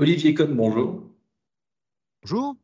Olivier Cohn, bonjour. Bonjour.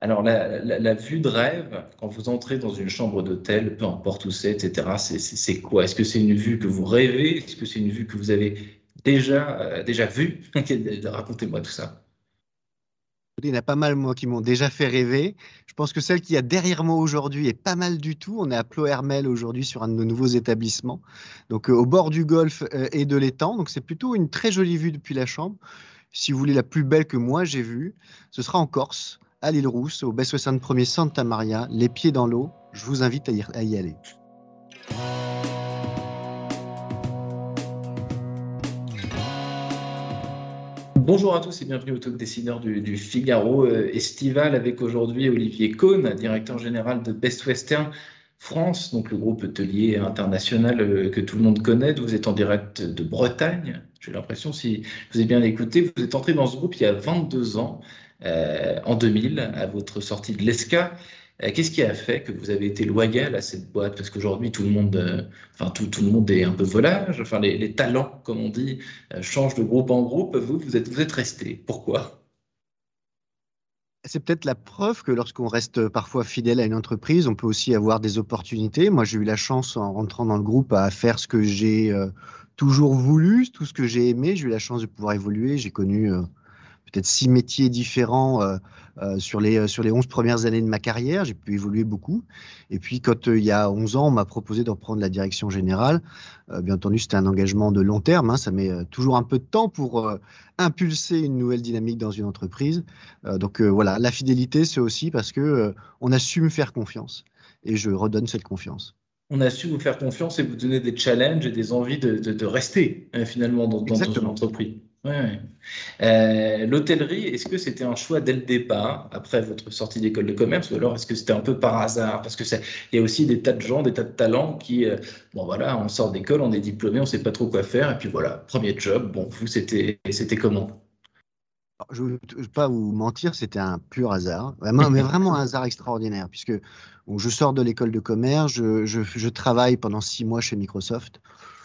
Alors, la, vue de rêve, quand vous entrez dans une chambre d'hôtel, peu importe où c'est, etc., c'est quoi? Est-ce que c'est une vue que vous rêvez? Est-ce que c'est une vue que vous avez déjà, euh, déjà vue? Racontez-moi tout ça. Il y en a pas mal, moi, qui m'ont déjà fait rêver. Je pense que celle qui a derrière moi aujourd'hui est pas mal du tout. On est à Plohermel aujourd'hui sur un de nos nouveaux établissements, donc euh, au bord du golfe euh, et de l'étang. Donc c'est plutôt une très jolie vue depuis la chambre. Si vous voulez la plus belle que moi j'ai vue, ce sera en Corse à l'île Rousse, au baie 61er Santa Maria, les pieds dans l'eau. Je vous invite à y, aller. Bonjour à tous et bienvenue au Talk Dessineur du, du Figaro euh, estival avec aujourd'hui Olivier Cohn, directeur général de Best Western France, donc le groupe hôtelier international euh, que tout le monde connaît. Vous êtes en direct de Bretagne. J'ai l'impression, si vous avez bien écouté, vous êtes entré dans ce groupe il y a 22 ans euh, en 2000 à votre sortie de l'ESCA. Euh, qu'est-ce qui a fait que vous avez été loyal à cette boîte? Parce qu'aujourd'hui, tout le monde, euh, enfin tout, le monde est un peu volage. Enfin, les, talents, comme on dit, changent de groupe en groupe. Vous, vous êtes, vous êtes resté. Pourquoi? C'est peut-être la preuve que lorsqu'on reste parfois fidèle à une entreprise, on peut aussi avoir des opportunités. Moi, j'ai eu la chance en rentrant dans le groupe à faire ce que j'ai toujours voulu, tout ce que j'ai aimé. J'ai eu la chance de pouvoir évoluer. J'ai connu peut-être six métiers différents euh, euh, sur, les, sur les 11 premières années de ma carrière. J'ai pu évoluer beaucoup. Et puis, quand euh, il y a 11 ans, on m'a proposé de reprendre la direction générale, bien entendu, c'était un engagement de long terme. Hein. ça met toujours un peu de temps pour impulser une nouvelle dynamique dans une entreprise. donc voilà, la fidélité, c'est aussi parce que on a su me faire confiance. Et je redonne cette confiance on a su vous faire confiance et vous donner des challenges et des envies de, rester finalement dans, dans, dans, une entreprise. Euh, L'hôtellerie, est-ce que c'était un choix dès le départ, après votre sortie d'école de commerce, ou alors est-ce que c'était un peu par hasard? Parce que il y a aussi des tas de gens, des tas de talents qui, euh, bon voilà, on sort d'école, on est diplômé, on ne sait pas trop quoi faire, et puis voilà, premier job. Bon, vous, c'était, c'était comment? Je ne vais pas vous mentir, c'était un pur hasard, vraiment, mais vraiment un hasard extraordinaire, puisque je sors de l'école de commerce, je travaille pendant six mois chez Microsoft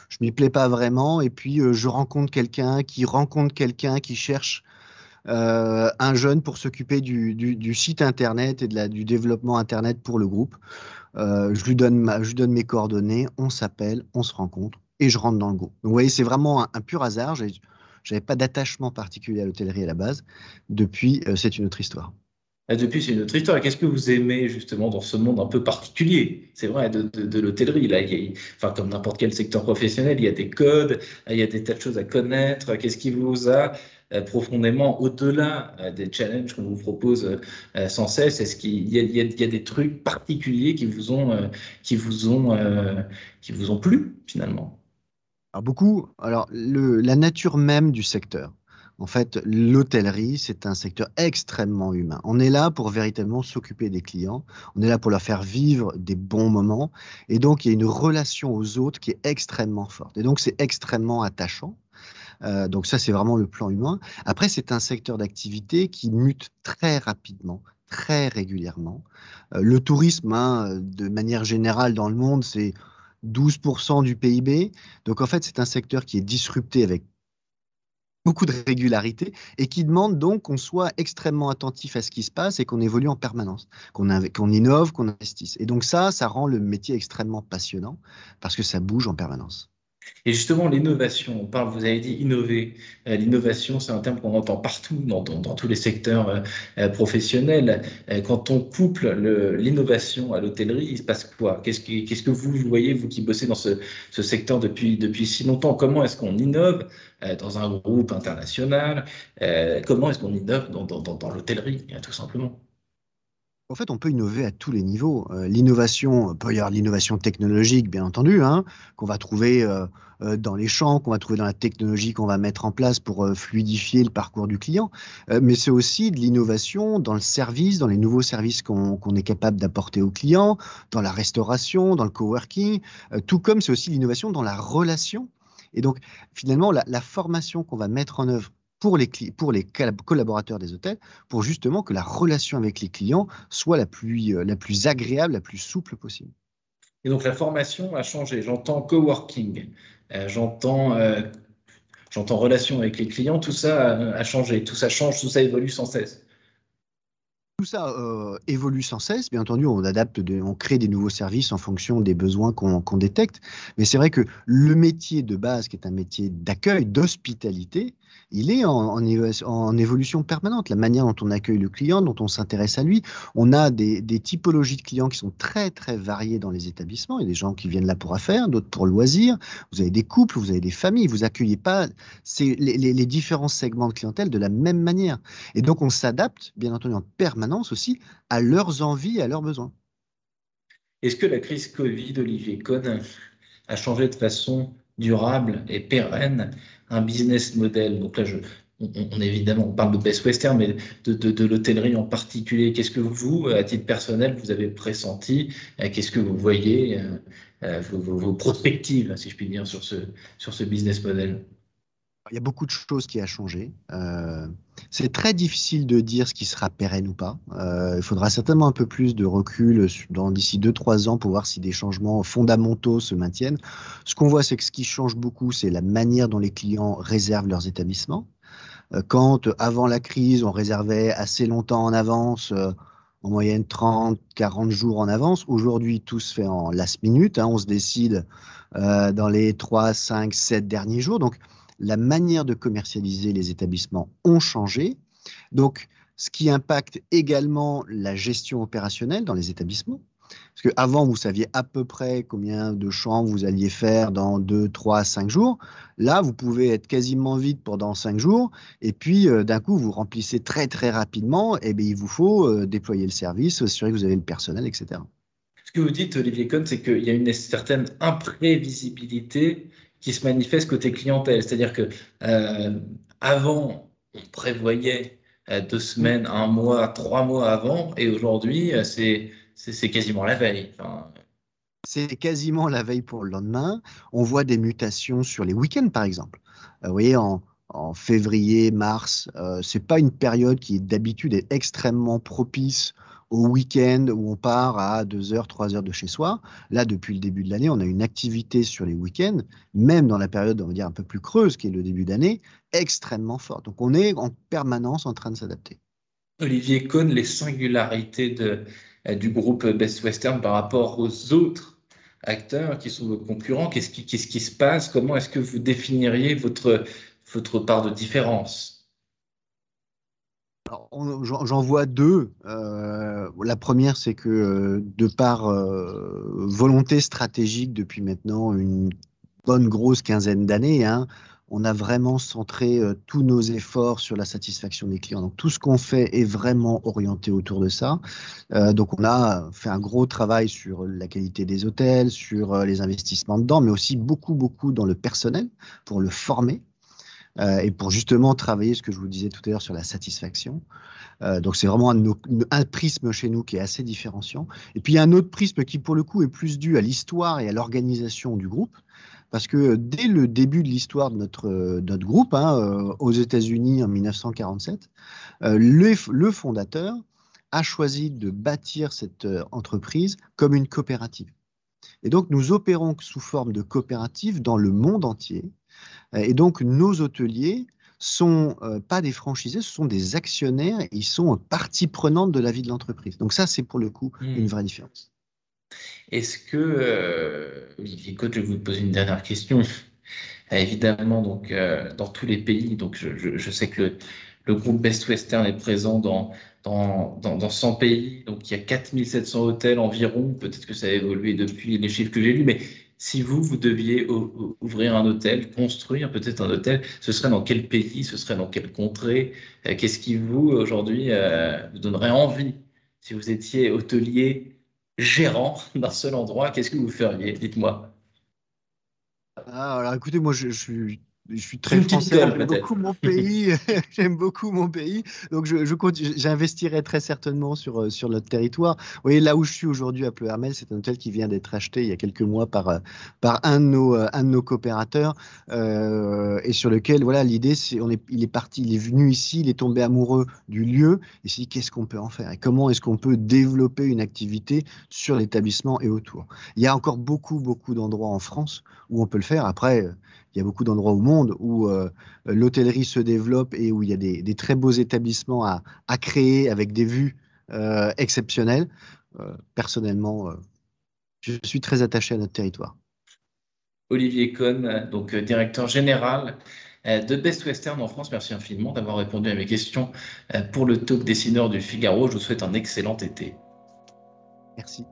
je m'y plais pas vraiment. Et puis, euh, je rencontre quelqu'un qui rencontre quelqu'un qui cherche euh, un jeune pour s'occuper du, site internet et du développement internet pour le groupe. Euh, je, lui donne mes coordonnées, on s'appelle, on se rencontre et je rentre dans le groupe. Vous voyez, c'est vraiment un, pur hasard. Je n'avais pas d'attachement particulier à l'hôtellerie à la base. Depuis, c'est une autre histoire. Depuis, c'est une autre histoire. Qu'est-ce que vous aimez justement dans ce monde un peu particulier? C'est vrai, de, l'hôtellerie. Là, enfin, comme n'importe quel secteur professionnel, il y a des codes, il y a des tas de choses à connaître. Qu'est-ce qui vous a euh, profondément, au-delà euh, des challenges qu'on vous propose euh, sans cesse? Est-ce qu'il y, a des trucs particuliers qui vous ont, qui vous ont, qui vous ont plu finalement? Alors, beaucoup. Alors, la nature même du secteur. En fait, l'hôtellerie, c'est un secteur extrêmement humain. On est là pour véritablement s'occuper des clients, on est là pour leur faire vivre des bons moments, et donc il y a une relation aux autres qui est extrêmement forte. Et donc c'est extrêmement attachant. Euh, donc ça, c'est vraiment le plan humain. Après, c'est un secteur d'activité qui mute très rapidement, très régulièrement. Euh, le tourisme, hein, de manière générale dans le monde, c'est 12% du PIB. Donc en fait, c'est un secteur qui est disrupté avec beaucoup de régularité et qui demande donc qu'on soit extrêmement attentif à ce qui se passe et qu'on évolue en permanence, qu'on innove, qu'on investisse. Et donc ça, ça rend le métier extrêmement passionnant parce que ça bouge en permanence. Et justement, l'innovation, on parle, vous avez dit innover. Euh, l'innovation, c'est un terme qu'on entend partout dans, tous les secteurs euh, euh, professionnels. quand on couple l'innovation à l'hôtellerie, il se passe quoi? Qu'est-ce que vous voyez, vous qui bossez dans ce, secteur depuis, si longtemps? Comment est-ce qu'on innove dans un groupe international? Comment est-ce qu'on innove dans, dans l'hôtellerie, tout simplement? En fait, on peut innover à tous les niveaux. Euh, l'innovation, peut y avoir l'innovation technologique, bien entendu, hein, qu'on va trouver euh, euh, dans les champs, qu'on va trouver dans la technologie qu'on va mettre en place pour fluidifier le parcours du client. mais c'est aussi de l'innovation dans le service, dans les nouveaux services qu'on est capable d'apporter aux clients, dans la restauration, dans le coworking, tout comme c'est aussi l'innovation dans la relation. Et donc, finalement, la formation qu'on va mettre en œuvre pour les, collaborateurs des hôtels, pour justement que la relation avec les clients soit la plus, euh, la plus agréable, la plus souple possible. Et donc la formation a changé. J'entends coworking, euh, euh, j'entends relation avec les clients, tout ça a changé, tout ça change, tout ça évolue sans cesse. Tout ça euh, évolue sans cesse. Bien entendu, on adapte, on crée des nouveaux services en fonction des besoins qu'on détecte. Mais c'est vrai que le métier de base, qui est un métier d'accueil, d'hospitalité, il est en, évolution permanente. La manière dont on accueille le client, dont on s'intéresse à lui. On a des, typologies de clients qui sont très, très variées dans les établissements. Il y a des gens qui viennent là pour affaires, d'autres pour loisirs. Vous avez des couples, vous avez des familles. Vous accueillez pas les, les différents segments de clientèle de la même manière. Et donc, on s'adapte, bien entendu, en permanence aussi à leurs envies et à leurs besoins. Est-ce que la crise Covid, Olivier Cohn, a changé de façon durable et pérenne un business model? Donc là, on, évidemment, on parle de Best Western, mais de, l'hôtellerie en particulier. Qu'est-ce que vous, à titre personnel, vous avez pressenti? Euh, Qu'est-ce que vous voyez euh, euh, vos, vos, perspectives, si je puis dire, sur ce business model? Il y a beaucoup de choses qui ont changé. Euh, c'est très difficile de dire ce qui sera pérenne ou pas. Euh, il faudra certainement un peu plus de recul d'ici 2-3 ans pour voir si des changements fondamentaux se maintiennent. Ce qu'on voit, c'est que ce qui change beaucoup, c'est la manière dont les clients réservent leurs établissements. Euh, quand, avant la crise, on réservait assez longtemps en avance, en moyenne 30, 40 jours en avance, aujourd'hui, tout se fait en last minute. Hein, on se décide dans les 3, 5, 7 derniers jours. Donc, la manière de commercialiser les établissements ont changé. Donc, ce qui impacte également la gestion opérationnelle dans les établissements. Parce qu'avant, vous saviez à peu près combien de chambres vous alliez faire dans 2, 3, 5 jours. Là, vous pouvez être quasiment vide pendant 5 jours. Et puis, euh, d'un coup, vous remplissez très, très rapidement. Et eh bien, il vous faut euh, déployer le service, assurer que vous avez le personnel, etc. Ce que vous dites, Olivier Cohn, c'est qu'il y a une certaine imprévisibilité qui se manifeste côté clientèle. C'est-à-dire que euh, avant, on prévoyait euh, deux semaines, un mois, trois mois avant, et aujourd'hui, euh, c'est quasiment la veille. C'est quasiment la veille pour le lendemain. On voit des mutations sur les week-ends, par exemple. vous voyez, en, en février, mars, euh, c'est pas une période qui d'habitude est extrêmement propice au week-end où on part à 2 heures, 3 heures de chez soi. Là, depuis le début de l'année, on a une activité sur les week-ends, même dans la période, on va dire, un peu plus creuse, qui est le début d'année, extrêmement forte. Donc, on est en permanence en train de s'adapter. Olivier Cohn, les singularités euh, du groupe Best Western par rapport aux autres acteurs qui sont vos concurrents, qu'est-ce qui, se passe? Comment est-ce que vous définiriez votre part de différence? J'en vois deux. Euh, la première, c'est que euh, de par euh, volonté stratégique depuis maintenant une bonne grosse quinzaine d'années, hein, on a vraiment centré tous nos efforts sur la satisfaction des clients. Donc tout ce qu'on fait est vraiment orienté autour de ça. donc on a fait un gros travail sur la qualité des hôtels, sur les investissements dedans, mais aussi beaucoup, beaucoup dans le personnel pour le former. Euh, et pour justement travailler ce que je vous disais tout à l'heure sur la satisfaction. Euh, donc c'est vraiment un, prisme chez nous qui est assez différenciant. Et puis il y a un autre prisme qui pour le coup est plus dû à l'histoire et à l'organisation du groupe. Parce que dès le début de l'histoire de notre, notre groupe, hein, euh, aux États-Unis en 1947, le, le fondateur a choisi de bâtir cette entreprise comme une coopérative. Et donc, nous opérons sous forme de coopérative dans le monde entier. Et donc, nos hôteliers sont euh, pas des franchisés, ce sont des actionnaires, ils sont partie prenante de la vie de l'entreprise. Donc ça, c'est pour le coup hmm. une vraie différence. Est-ce que, euh, Olivier Côte, je vais vous poser une dernière question. Euh, évidemment, donc, dans tous les pays, donc je, sais que le, le, groupe Best Western est présent dans, dans, dans, dans 100 pays, donc il y a 4700 hôtels environ, peut-être que ça a évolué depuis les chiffres que j'ai lus, mais si vous, vous deviez ouvrir un hôtel, construire peut-être un hôtel, ce serait dans quel pays, ce serait dans quelle contrée euh, Qu'est-ce qui vous, aujourd'hui, euh, vous donnerait envie? Si vous étiez hôtelier, gérant d'un seul endroit, qu'est-ce que vous feriez? Dites-moi. Ah, alors écoutez, moi je, je suis je suis très français, j'aime beaucoup mon pays, j'aime beaucoup mon pays, donc je, j'investirai très certainement sur, euh, sur notre territoire. Vous voyez, là où je suis aujourd'hui à Pleuhermel, c'est un hôtel qui vient d'être acheté il y a quelques mois par, euh, par un, de nos, euh, un de nos coopérateurs et sur lequel, voilà, l'idée, c'est, on est, il est parti, il est venu ici, il est tombé amoureux du lieu et s'est dit qu'est-ce qu'on peut en faire et comment est-ce qu'on peut développer une activité sur l'établissement et autour? Il y a encore beaucoup, beaucoup d'endroits en France où on peut le faire. Après, il y a beaucoup d'endroits au monde où l'hôtellerie se développe et où il y a des, très beaux établissements à, à, créer avec des vues exceptionnelles. personnellement, je suis très attaché à notre territoire. Olivier Cohn, donc directeur général de Best Western en France. Merci infiniment d'avoir répondu à mes questions pour le talk dessineur du Figaro. Je vous souhaite un excellent été. Merci.